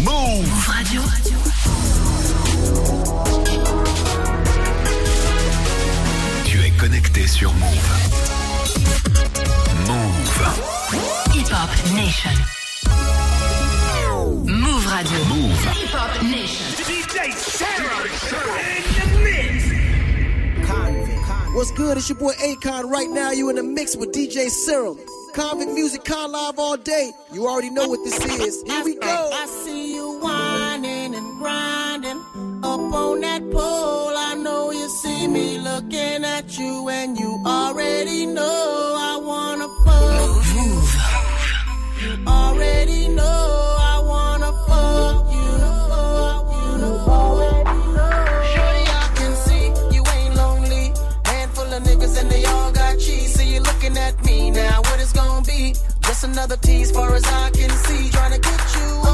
Move Radio. Tu es connecté sur Move. Move. Hip Hop Nation. Move Radio. Move. Hip Hop Nation. DJ Serom in the mix. What's good? It's your boy Akon. Right now, you in the mix with DJ Serom. Konvict Music Con Live all day. You already know what this is. Here we go. I see you whining and grinding up on that pole. I know you see me looking at you, and you already know I wanna fuck. You already know Just another tease, far as I can see. Trying to get you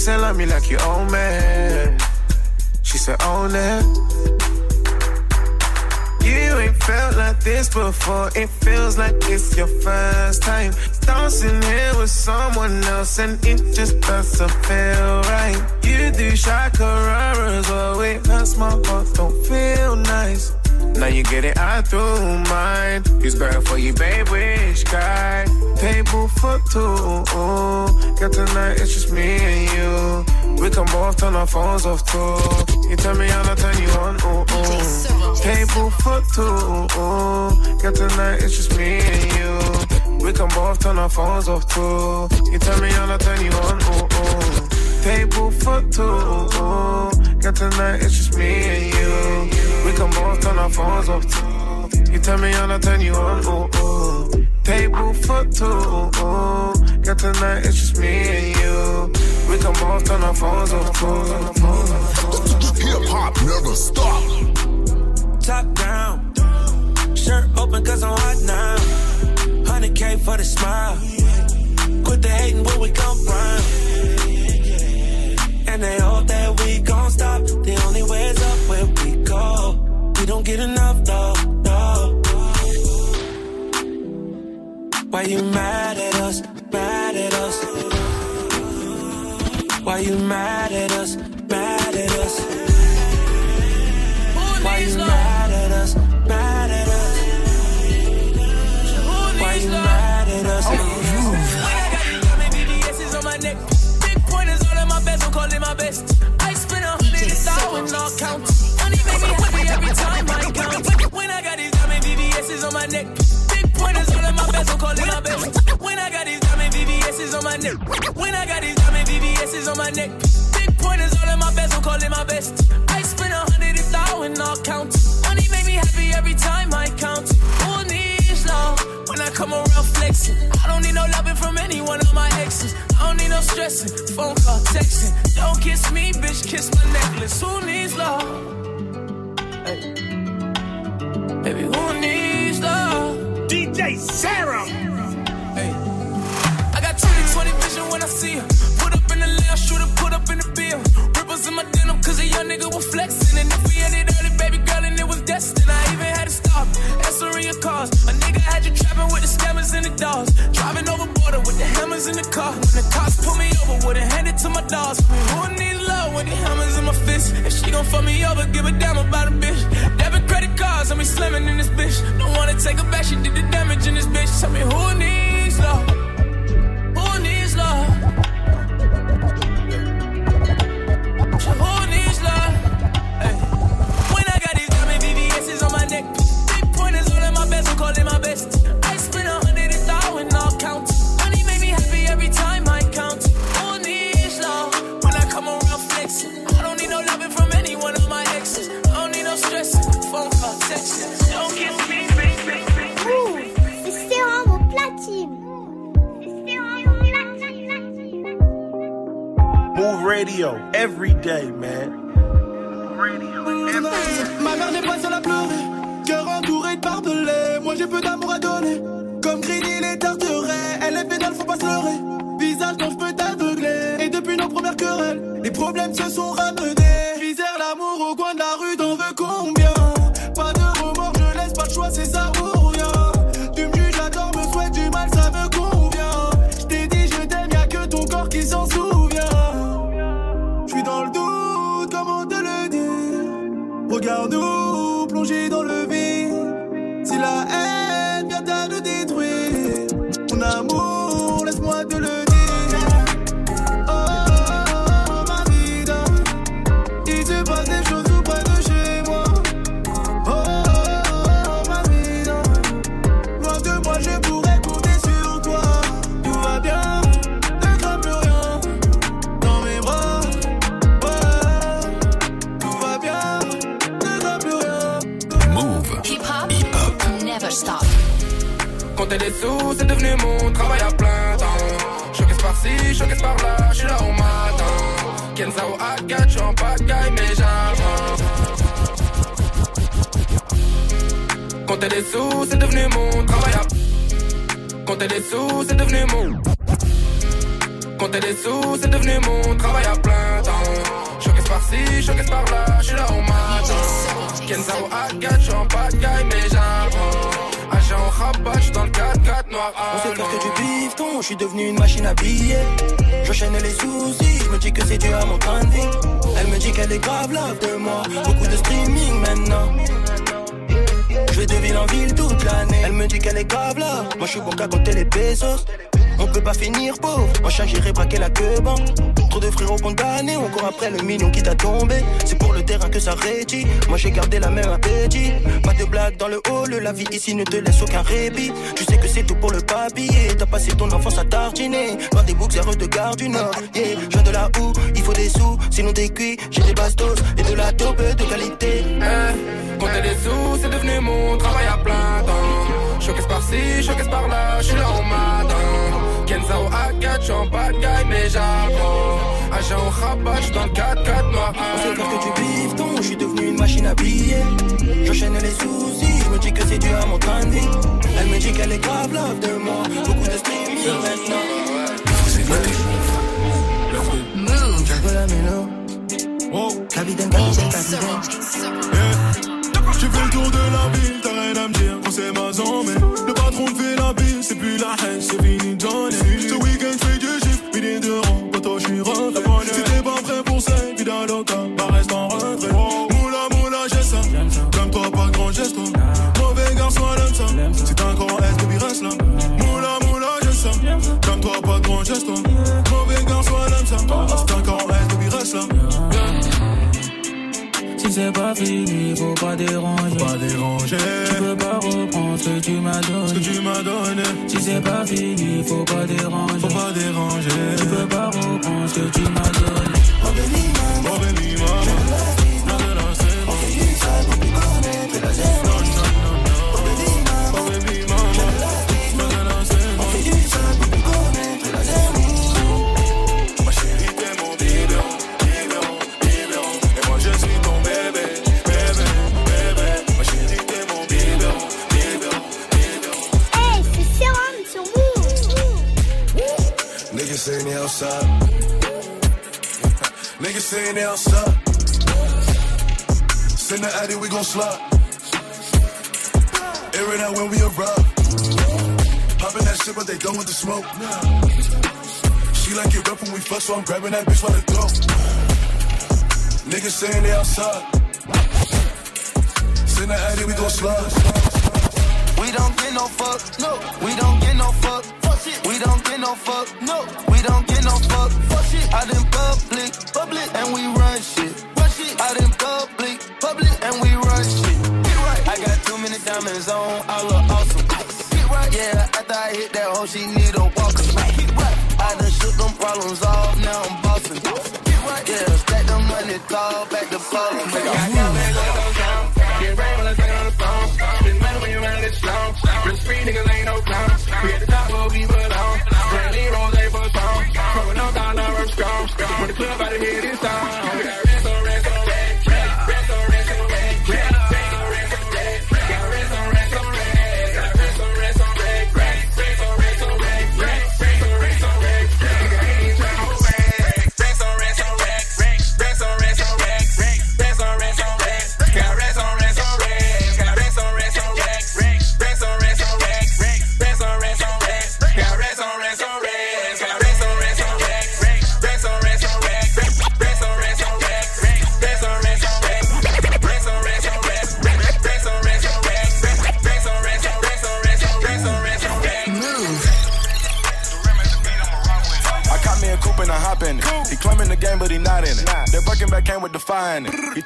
said love me like you own me. She said own it. You ain't felt like this before. It feels like it's your first time. Dancing here with someone else, and it just doesn't feel right. You do shakararas, oh, it hurts my heart, don't feel nice. Now you get it, I do mine. Who's better for you, babe? Which guy? Table for two. Got tonight, it's just me and you. We can both turn our phones off too. You tell me how to turn you on. Ooh, ooh. Table for two. Got tonight, it's just me and you. We can both turn our phones off too. You tell me how to turn you on. Ooh, ooh. Table for two. Got tonight, it's just me and you. We can both turn our phones off too. You tell me how to turn you on. Ooh, ooh. Table for two. Got tonight, it's just me and you. We can both turn our phones off too. Hip hop never stop. top down. Shirt open cause I'm hot now. 100k for the smile. Quit the hating where we come round. And they hope that we gon' stop. The only way's up where we go. We don't get enough though, no. Why you mad at us? Mad at us? Why you? Mad thousand all count. Money make me happy every time I count. When I got these diamond VVS's on my neck. Big pointers all in my bezel, call it my best. When I got these diamond VVS's on my neck. When I got these diamond VVS's on my neck. Big pointers all in my bezel, call it my best. I spend a hundred thousand all count. Money make me happy every time I count. Who needs love? When I come around flexing, I don't need no loving from any one of my exes. I don't need no stressing, phone call, texting. Don't kiss me, bitch, kiss my necklace. Who needs love? Hey. Baby, who needs love? DJ Serom. Hey. I got 20 20 vision when I see her. Put up in the left, shoot her, put up in the bill. Ripples in my denim, cause a young nigga was flexing. And if we ended early, baby girl, and it was destined, I even had to stop. Answering your calls. A nigga had you trapping with the scammers and the dogs. Driving over border with the hammers in the car. When the cops pull me over, would've handed to my dogs. Who needs love with the hammers in my fist? If she gon' fuck me over, give a damn about a bitch. Debit credit cards, devenu mon travail à plein temps. Choqué par-ci, choqué par-là, je suis là au matin. Kenzao Agat, je en pagaille, mais j'avance. Compter des sous, c'est devenu mon travail à. Compter des sous, c'est devenu mon. Compter des sous, c'est devenu mon travail à plein temps. Choqué par-ci, choqué par-là, je suis là au matin. Kenzao Agat, je en pagaille, mais j'avance. Je dans le 4-4 noir On sait faire que du bifton, je suis devenu une machine à billets. J'enchaîne les soucis, je me dis que c'est dû à mon train de vie. Elle me dit qu'elle est grave love de moi, beaucoup de streaming maintenant. Je vais de ville en ville toute l'année. Elle me dit qu'elle est grave là, moi je suis bon qu'à compter les pesos. On peut pas finir pauvre, en chat j'irai braquer la queue ban. Trop de frérots condamnés, encore après le million qui t'a tombé. C'est pour le terrain que ça rétit. Moi j'ai gardé la même appétit. Pas de blague dans le hall, la vie ici ne te laisse aucun répit. Tu sais que c'est tout pour le papier. T'as passé ton enfance à tartiner. Dans des boxers de garde du Nord. Yeah, je de là où il faut des sous, sinon t'es cuit. J'ai des bastos et de la taupe de qualité. Hey, compter les sous, c'est devenu mon travail à plein temps. Choquesse par-ci, choquesse par-là, je suis là en mode. 0 à 4, j'suis en bad guy, mais j'apprends. Agent au rabat, j'suis dans le 4 4 moi. On s'écarte que du bifton, j'suis devenu une machine à billets. J'enchaîne les soucis, j'me dis que c'est dû à mon train. Elle me dit qu'elle est grave love de moi, beaucoup de streaming maintenant. C'est vrai, Move. Move. La mélo. Wow. Capitaine, capitaine, capitaine tu fais le tour de la ville, t'as rien à me dire quand c'est ma zone. Mais le patron fait la bise, c'est plus la haine, c'est fini donner. Ce week-end, fais du chiffre, midi de rang, toi, je suis refait. Si t'es pas prêt pour ça, vida loca, bah reste en retrait. C'est pas fini, faut pas déranger. Pas déranger. Tu peux pas reprendre ce que tu m'as Ce que donné. tu m'as donné. Si c'est pas fini, faut pas déranger. Faut pas déranger. Tu peux pas reprendre ce que tu m'as donné. Oh gon' slide. Air it out when we arrive. Popping that shit, but they done with the smoke. She like it rough when we fuck, so I'm grabbing that bitch by the throat. Niggas saying they outside. Send the addy, we gon' slide. We don't get no fuck, no. We don't get no fuck. We don't get no fuck, no. We don't get no fuck. Fuck shit. Out in public, public, and we run shit. Run shit. Out in public, public, and we run shit. Right. I got too many diamonds on, I look awesome. Get right. Yeah, after I hit that hoe, she need a walker. Right. I done shook them problems off, now I'm bossing. Right. Yeah, stack the money, call back the phone. Get ready when I say on the phone. Mad when you ran this long. Real street niggas ain't no clowns. We at the top where we belong. Brandy Rose for song. Throwing up dollar strong. When the club out of here, game,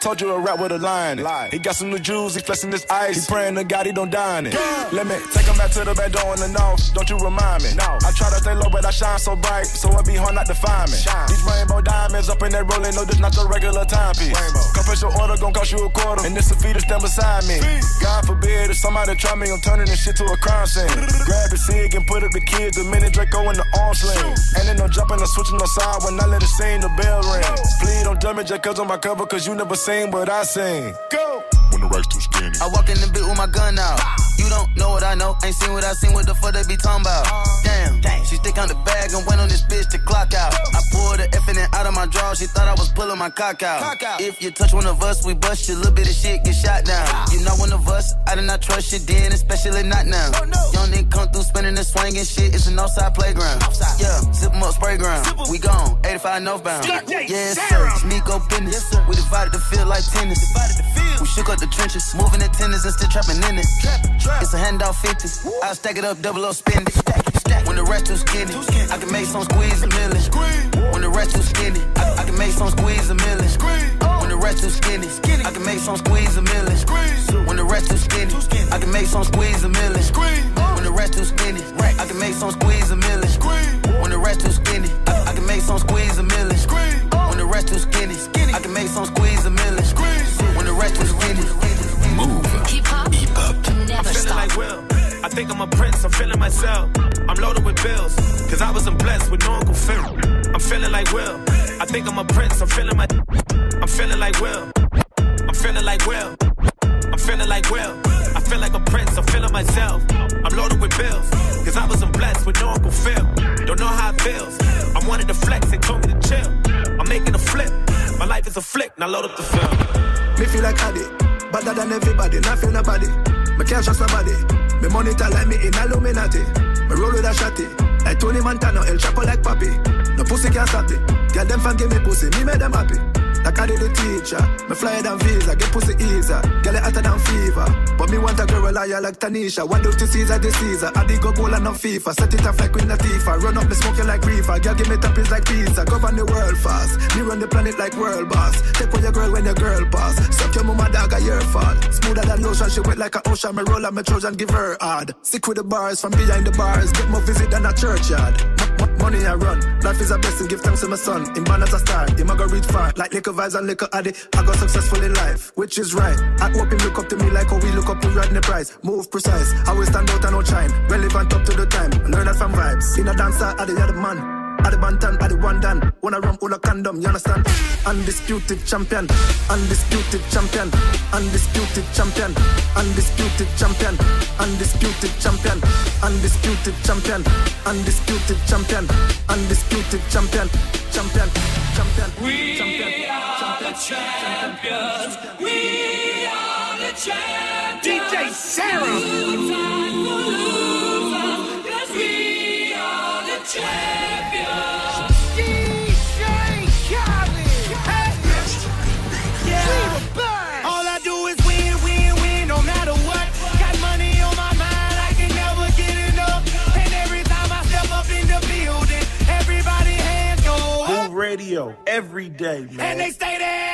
told you a rap with a line. in it. He got some new jewels, he flexing his ice. He praying to God he don't die in it. Let me take him back to the back door in the north. Don't you remind me? No. I try to stay low, but I shine so bright, so it be hard not to find me. These diamonds up in that rolling, no, this not the regular timepiece. Confess your order, gon' cost you a quarter, and this a fee to stand beside me. God forbid if somebody try me, I'm turning this shit to a crime scene. Grab the cig and put up the kids, the minute Draco in the arm sling. And then no jumping or switching no side when I let it sing, the bell ring. Please don't judge me just cause on my cover, cause you never seen what I seen. Go! When the racks too skinny. I walk in the bit with my gun out. You don't know what I know. Ain't seen what I seen. What the fuck they be talking about? Damn. She stick on the bag and went on this bitch to clock out. I pulled the F in it out of my drawer. She thought I was pulling my cock out. If you touch one of us, we bust you. Little bit of shit get shot down. You not one of us. I did not trust you then, especially not now. Young nigga come through spinning and swinging shit. It's an outside playground. Yeah, zip 'em up, spray ground. We gone, 85 northbound. Yeah, sir. It's me go business. We divided the field like tennis. We shook up the trenches, moving the tennis and still trapping in it. It's a handout 50. I stack it up, double up, spend it. When the rest too skinny, I can make some squeeze a million. When the rest too skinny, I, I can make some squeeze a million. When the rest too skinny, I can make some squeeze a million. When the rest too skinny, I can make some squeeze a million. When the rest too skinny, I can make some squeeze a million. When the rest too skinny, I, I can make some squeeze a million. When the rest too skinny, I can make some squeeze a million. Move. Hip hop. Hip hop. Never feeling stop. like Will. I think I'm a prince, I'm feeling myself. I'm loaded with bills, cause I wasn't blessed with no Uncle Phil. I'm feeling like Will. I think I'm a prince, I'm feeling my. I'm feeling like Will. I'm feeling like Will. I'm feeling like Will. I feel like a prince, I'm feeling myself. I'm loaded with bills, cause I wasn't blessed with no Uncle Phil. Don't know how it feels. I wanted to flex, they told me to chill. I'm making a flip. My life is a flick, now load up the film. Me feel like addict, better than everybody, not feel nobody. Me can't trust nobody. Me monitor like me in Illuminati. Me roll with a shotty, like Tony Montana, El Chapo like Papi. No pussy can't stop it. Girl them fan give me pussy, me make them happy. Like I did the teacher, me fly than visa, get pussy easier. Girl it hotter than fever, but me want a girl liar like Tanisha. One duty Caesar, the Caesar. I dig go goal and no FIFA. Set it off like Queen Latifah. Run up me smoking like reefer. Girl give me toppings like pizza. Govern the world fast. Me run the planet like world boss. Take on your girl when your girl pass. Suck your mama dog a your fault. Smoother than lotion, she wet like an ocean. Me roll on my Trojan, give her hard. Sick with the bars from behind the bars. Get more visit than a churchyard. Money I run. Life is a blessing, give thanks to my son. In born as a star. Him a go reach far. Like liquor vibes and liquor. I got successful in life, which is right. I hope him look up to me like how we look up to Rodney Price. Move precise. Always stand out and no shine. Relevant up to the time. Learn that from vibes. In a dancer, I the other man. I the bantan, I the one done. Wanna rum, wanna condom, you understand? Undisputed champion, undisputed champion, undisputed champion, undisputed champion, undisputed champion, undisputed champion, undisputed champion, undisputed champion, champion, champion. We are the champions. We are the champions. DJ Serom. Every day, man. And they stay there,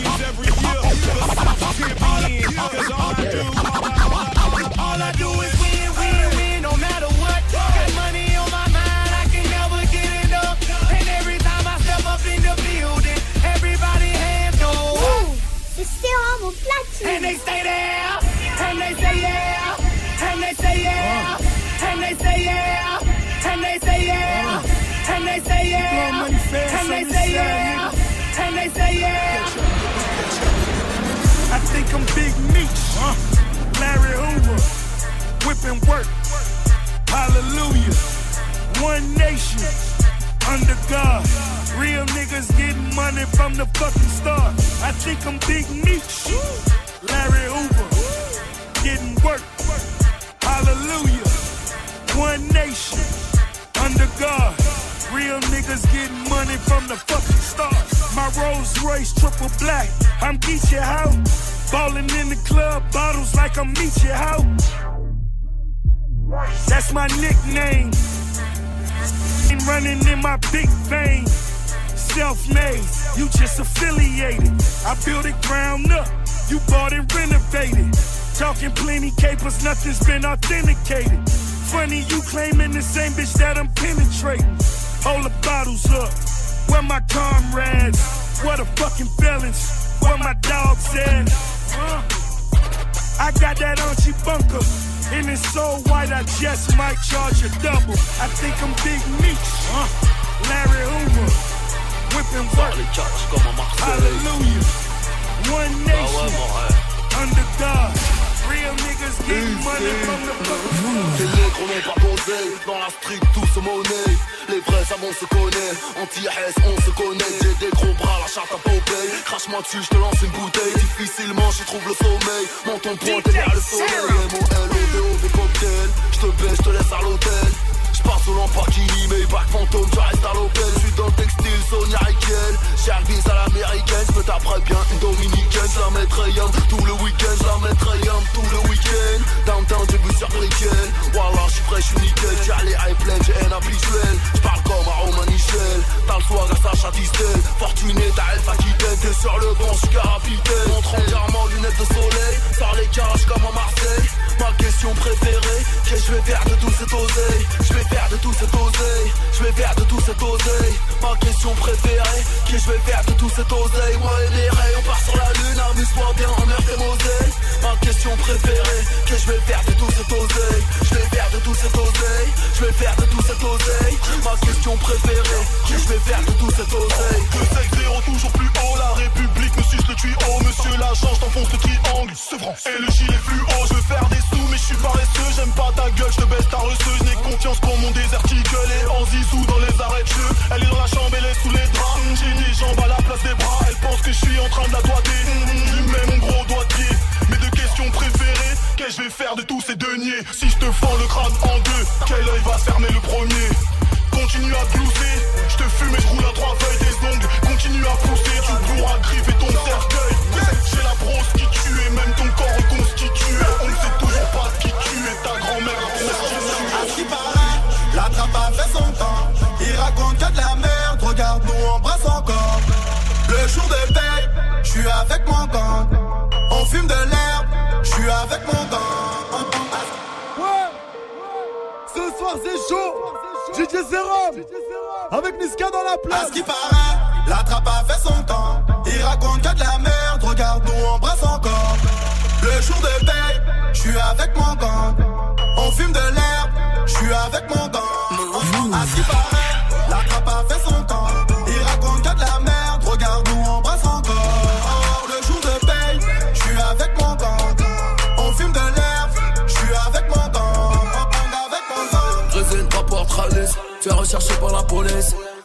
And they stay there, and they say yeah, and they say yeah, and they say yeah, and they say yeah, and they say yeah, and they say yeah, and they say yeah. I think I'm Big Meech. Larry Hoover, whipping work. Hallelujah. One nation, under God. Real niggas getting money from the fucking start. I think I'm Big Meech, Larry Hoover, getting work. Hallelujah. One nation, under God. Real niggas getting money from the fucking start. My Rolls Royce triple black. I'm Geechee How. Ballin' in the club, bottles like I'm Meechie How. That's my nickname. Ain't running in my big vein. Self-made, you just affiliated. I built it ground up, you bought and renovated. Talking plenty capers, nothing's been authenticated. Funny you claiming the same bitch that I'm penetrating. Hold the bottles up, where my comrades? What a fucking felons, where my dog said. Uh, I got that Archie bunker. And it's so white, I just might charge a double. I think I'm Big Meech? Larry Hoover, whipping work. Hallelujah. One nation, under God. Real niggas money from the fucking Les nègres n'ont pas posé, dans la street tout se monnaie Les vrais savons se connaît, anti-RS on se connaît. J'ai des gros bras, la charte à Popeye Crache-moi dessus, je te lance une bouteille. Difficilement j'y trouve le sommeil. Menton pointé vers le soleil M-O-L-O-D-O des cocktails Je te baisse, je te laisse à l'hôtel je pars sous Lamborghini, mais back fantôme, tu restes à l'hôtel. Je suis dans le textile, Sonia Riquel. Un bis à l'américaine, je me taperai bien une dominicaine. Je la mettrai yam tout le week-end, je la mettrai yam tout le week-end. Downtown, j'ai vu sur Brickell. Voilà, je suis frais, je suis nickel. J'ai allé high plein, j'ai un habituel. Je parle comme à Roman Michel. T'as le swag à Sacha Distel. Fortuné, t'as Elf Aquitaine. T'es sur le banc, je suis capitaine. Montre entièrement lunettes de soleil. Sors les cages comme à Marseille. Faire de tout cet oseille. Je vais faire de tout cet oseille. Je vais faire de tout cet oseille. Ma question préférée, que je vais faire de tout cet oseille? Moi et les rays, on part sur la lune. Amuse-toi bien en mer Ma question préférée, que je vais faire de tout cet oseille? Je vais faire de tout cet oseille. Je vais faire de tout cet oseille. Ma question préférée, que je vais faire de tout cet oseille? 2 toujours plus haut, la République me suce le tuyau Monsieur l'agent, je t'enfonce le triangle, je te baisse ta reçue N'ai confiance qu'en mon déserticule Et en zizou dans les arrêts de jeu Elle est dans la chambre, elle est sous les draps. J'ai des jambes à la place des bras. Elle pense que je suis en train de la doiter Je lui mets mon gros doigt de pied. Mes deux questions préférées Qu'est-ce que je vais faire de tous ces deniers? Si je te fends le crâne en deux Quel œil va fermer le premier? Continue à glousser, je te fume et je roule à trois feuilles des ongles Continue à pousser, tu pourras griffer ton cercueil. J'ai la brosse qui tue et même ton corps reconstitué a fait son temps Il raconte que de la merde, regarde nous embrasse encore. Le jour de paye, je suis avec mon gang. On fume de l'herbe, je suis avec mon gang. Ouais Ce soir c'est chaud. DJ Serum Avec Niska dans la place. À ce qui paraît, la trappe a fait son temps. Il raconte que de la merde, regarde nous embrasse encore. Le jour de paye, je suis avec mon gang. On fume de l'herbe,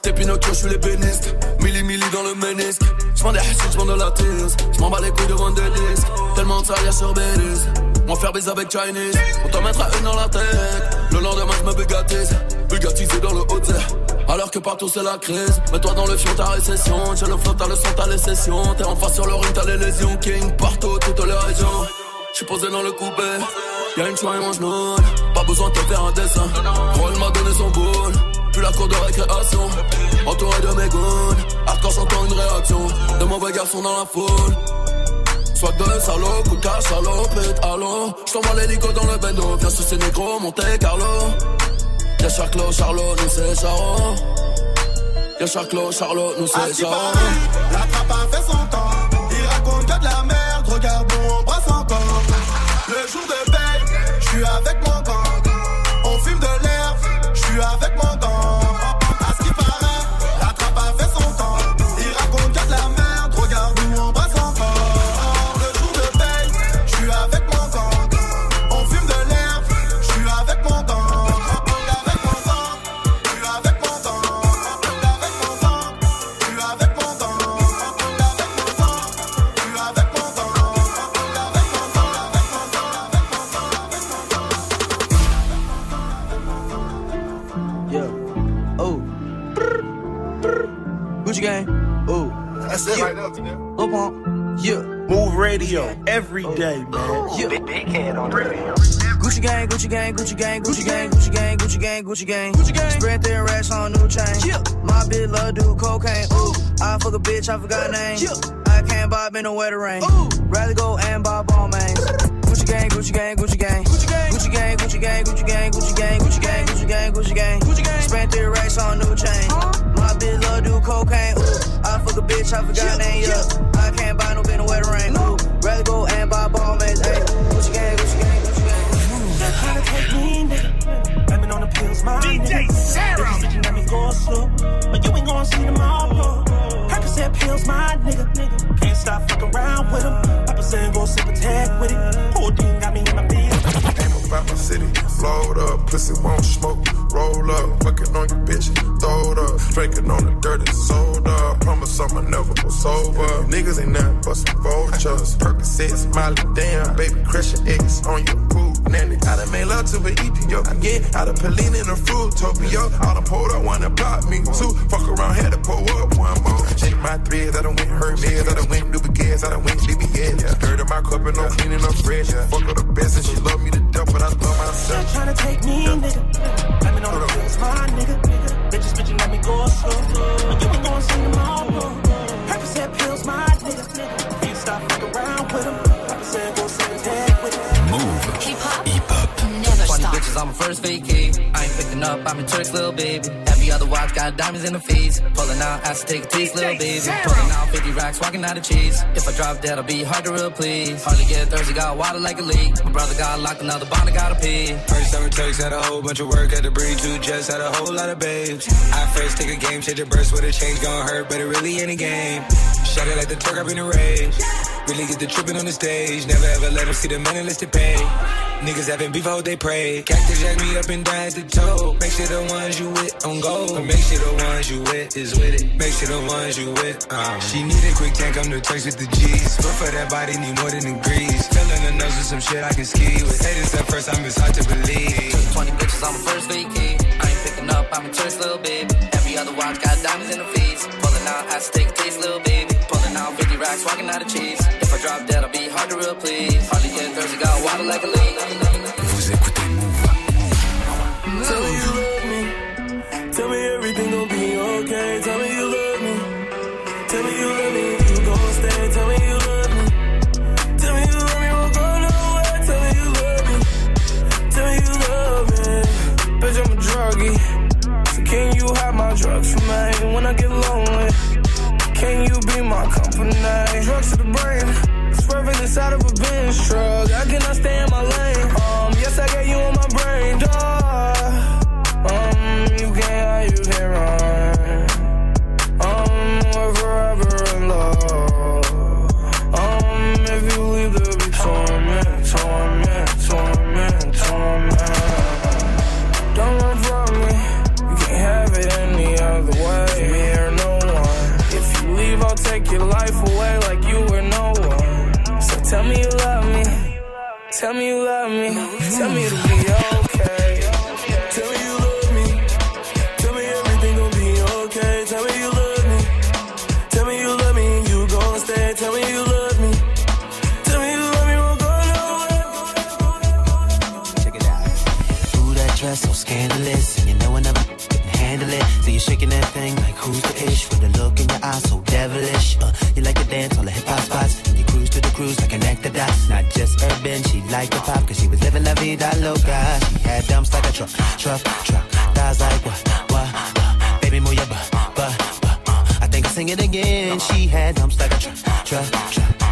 T'es Pinocchio, je suis l'ébéniste. Milli milli dans le ménisque. J'vends des hassides, j'vends de la tise. J'm'en bats les couilles de vendre des disques. Tellement de y'a sur Belize. M'en faire baiser avec Chinese. On t'en mettra une dans la tête. Le lendemain, j'me bugatise. Bugatisé dans le haut alors que partout c'est la crise Mets-toi dans le fion, ta récession J'ai le flot, t'as le son, t'as les sessions T'es en face sur le ring, t'as les lésions King partout, toutes les régions J'suis posé dans le coupé Y'a une choix et mange Pas besoin de te faire un dessin Roll m'a donné son boule La cour de récréation. Entouré de mes goons Hardcore j'entends une réaction. De mauvais garçons dans la foule. Soit de salaud, coup de cash, salopette, allô J't'envoie l'hélico dans le bendo Viens sur ces négros, Monte Carlo. Y'a Charclo, Charlot, nous c'est Charo. Y'a Charclo, Charlot, nous c'est Charo. paraît, la trappe a fait son Gucci gang, Gucci gang, Gucci gang, Gucci gang, Gucci gang, Gucci gang. Gucci gang. Spread their racks on new chain. Yeah. My bitch love do cocaine. Ooh. I fuck a bitch, I forgot name. Yeah. I can't bob in the wetter rain. Ooh. Rather go and buy ball mains. Gucci gang, Gucci gang, Gucci gang. Gucci gang, Gucci gang, Gucci gang, Gucci gang, Gucci gang, Gucci gang, Gucci gang, Gucci gang. Gucci gang. Spent their racks on new chain. My bitch love do cocaine. Ooh. I fuck a bitch, I forgot name. Yeah. I can't buy no bin the wetter rain. Ooh. Rather go and buy ball mains. Hey. Gucci gang, Gucci gang. I've been on the pills, my DJ Serom. Bitches got me going slow, but you ain't gonna see tomorrow. Percocet pills, my nigga. Can't stop fucking around with them. Papa saying go sip a tag with it. Whole about my city, load up, pussy won't smoke, roll up, fucking on your bitch, throw it up, drinking on the dirty soda, promise I'ma never go sober. Niggas ain't nothing but some vultures, Percocet, smiley, damn, baby, crushing eggs on your poop, nanny. I done made love to an Ethiopia, I get out of Pelin in a fruitopia, all done pulled up, wanna block me, two, fuck around, had to pull up one more. Shake my threads, I done went Hermes, I done went Louis Gas, I done went DBS, yeah. Stirred in my cup and I'm cleaning up fresh, fuck her the best and she love me to death, but I love myself. Tryna take me, nigga. I've been on the pills, my nigga. Bitches bitching let me go slow, you ain't gonna see tomorrow. Percocet pills, my nigga. Funny bitches on my first vacay. I ain't picking up, I'm in church, little baby. Every other watch got diamonds in the face. Pulling out, I to take a taste, little baby. Pulling out 50 racks, walking out of cheese. If I drop dead, I'll be hard to replace. Hardly get thirsty, got water like a leak. My brother got locked, another bond, I gotta pee. First summer takes had a whole bunch of work, had to breed two jets, had a whole lot of babes. I first take a game, change a burst with a change, gon' hurt, but it really ain't a game. Shut it like the Turk, I've been a rage. Really get the tripping on the stage, never ever let them see the money unless they pay. Niggas having beef, hope they pray. Cactus jack me up and down at the toe. Make sure the ones you with on go. Make sure the ones you with is with it. Make sure the ones you with. Um. She need a quick tank, I'm the text with the G's. But for that body, need more than degrees. Filling the nose with some shit I can ski with. Haters at first, I'm just hard to believe. Took 20 bitches on my first vacay. I ain't picking up, I'm in church, little baby. Every other watch got diamonds in the face. Pulling out, I a taste, little baby. Pulling out 50 racks, walking out of cheese. If I drop dead, I'll be hard to replace. Hardly get thirsty, got water like a leak. Vous écoutez Move. Tell me you love me. Tell me everything gon' be okay. Tell me you love me. Tell me you love me. You gon' stay. Tell me you love me. Tell me you love me. Won't go nowhere. Tell me you love me. Tell me you love me. Bitch, I'm a druggie. So can you have my drugs for me when I get lonely? Can you be my company? Drugs to the brain. Swerving inside of a Benz truck. I cannot stay in my lane. Um, yes, I got you on my brain, dog. Um, you can't, you can't run. Take your life away like you were no one. So tell me you love me. Tell me you love me. Tell me it'll be okay. Tell me you love me. Tell me everything gon' be okay. Tell me you love me. Tell me you love me you gon' stay. Tell me you love me. Tell me you love me, won't go nowhere. Ooh, that dress so scandalous, and you know I never handle it. So you're shaking that thing like who's the ish with a look in your eyes so cause she was living la vida loca. She had dumps like a truck, truck, truck. Thighs like what, what, what? Baby, move your butt, butt, butt. Uh, I think I'll sing it again. She had dumps like a truck, truck, truck.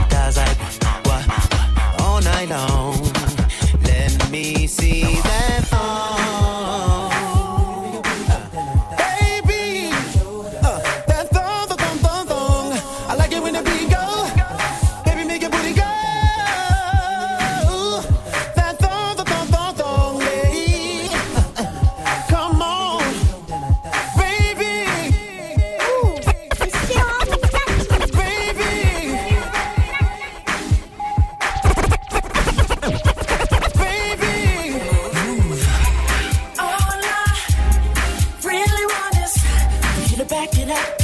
it up.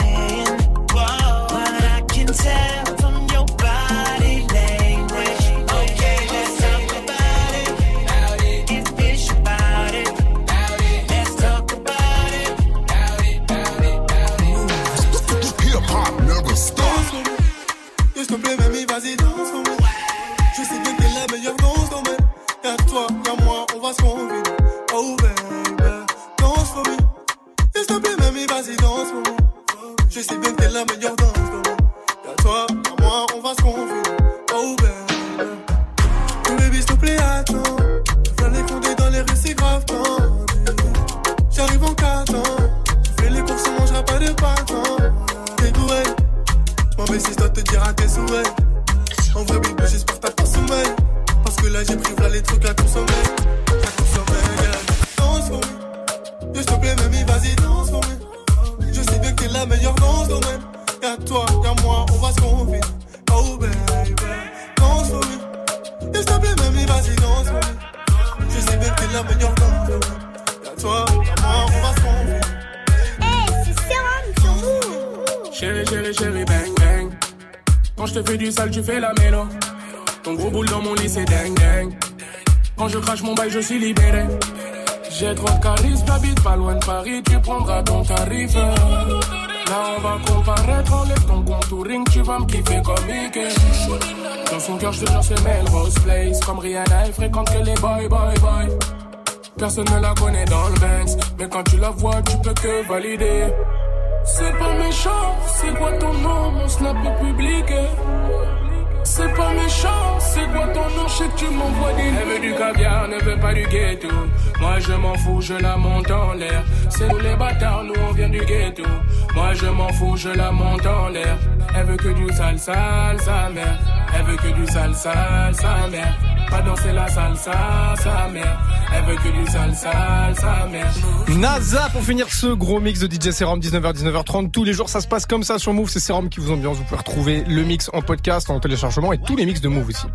vas-y, danse pour moi. Je sais bien que t'es la meilleure dans ce domaine. Y'a toi, y'a moi, on va se convaincre. Oh baby. Oh baby, s'il te plaît, attends. Viens les fonder dans les rues, c'est grave tendu. J'arrive en 4 ans. Je fais les courses, on mangera pas de pâtes. T'es doué. Vais si je dois te dire à tes souhaits. En vrai, bébé, j'espère t'as pas sommeil. Parce que là, j'ai pris là les trucs à consommer. Tu fais la mélo. Ton gros boule dans mon lit, c'est ding, ding. Quand je crache mon bail, je suis libéré. J'ai trop de charisme, j'habite pas loin de Paris, tu prendras ton tarif. Là, on va comparaître, enlève ton contouring, tu vas me kiffer comme Mickey. Dans son cœur, je te jure, c'est Melrose Place. Comme Rihanna, elle fréquente que les boy, boy, boy. Personne ne la connaît dans le Banks, mais quand tu la vois, tu peux que valider. C'est pas méchant, c'est quoi ton nom, mon snap est public. C'est pas méchant, c'est quoi ton nom, je sais que tu m'envoies des Elle veut du caviar, ne veut pas du ghetto. Moi je m'en fous, je la monte en l'air. C'est nous les bâtards, nous on vient du ghetto. Moi je m'en fous, je la monte en l'air. Elle veut que du sale, sale, sa mère. Elle veut que du sa mère. Pas danser la sa mère. Elle veut que du sa mère. NASA pour finir ce gros mix de DJ Serum 19h 19h30 tous les jours ça se passe comme ça sur Move c'est Serum qui vous ambiance vous pouvez retrouver le mix en podcast en téléchargement et tous les mix de Move aussi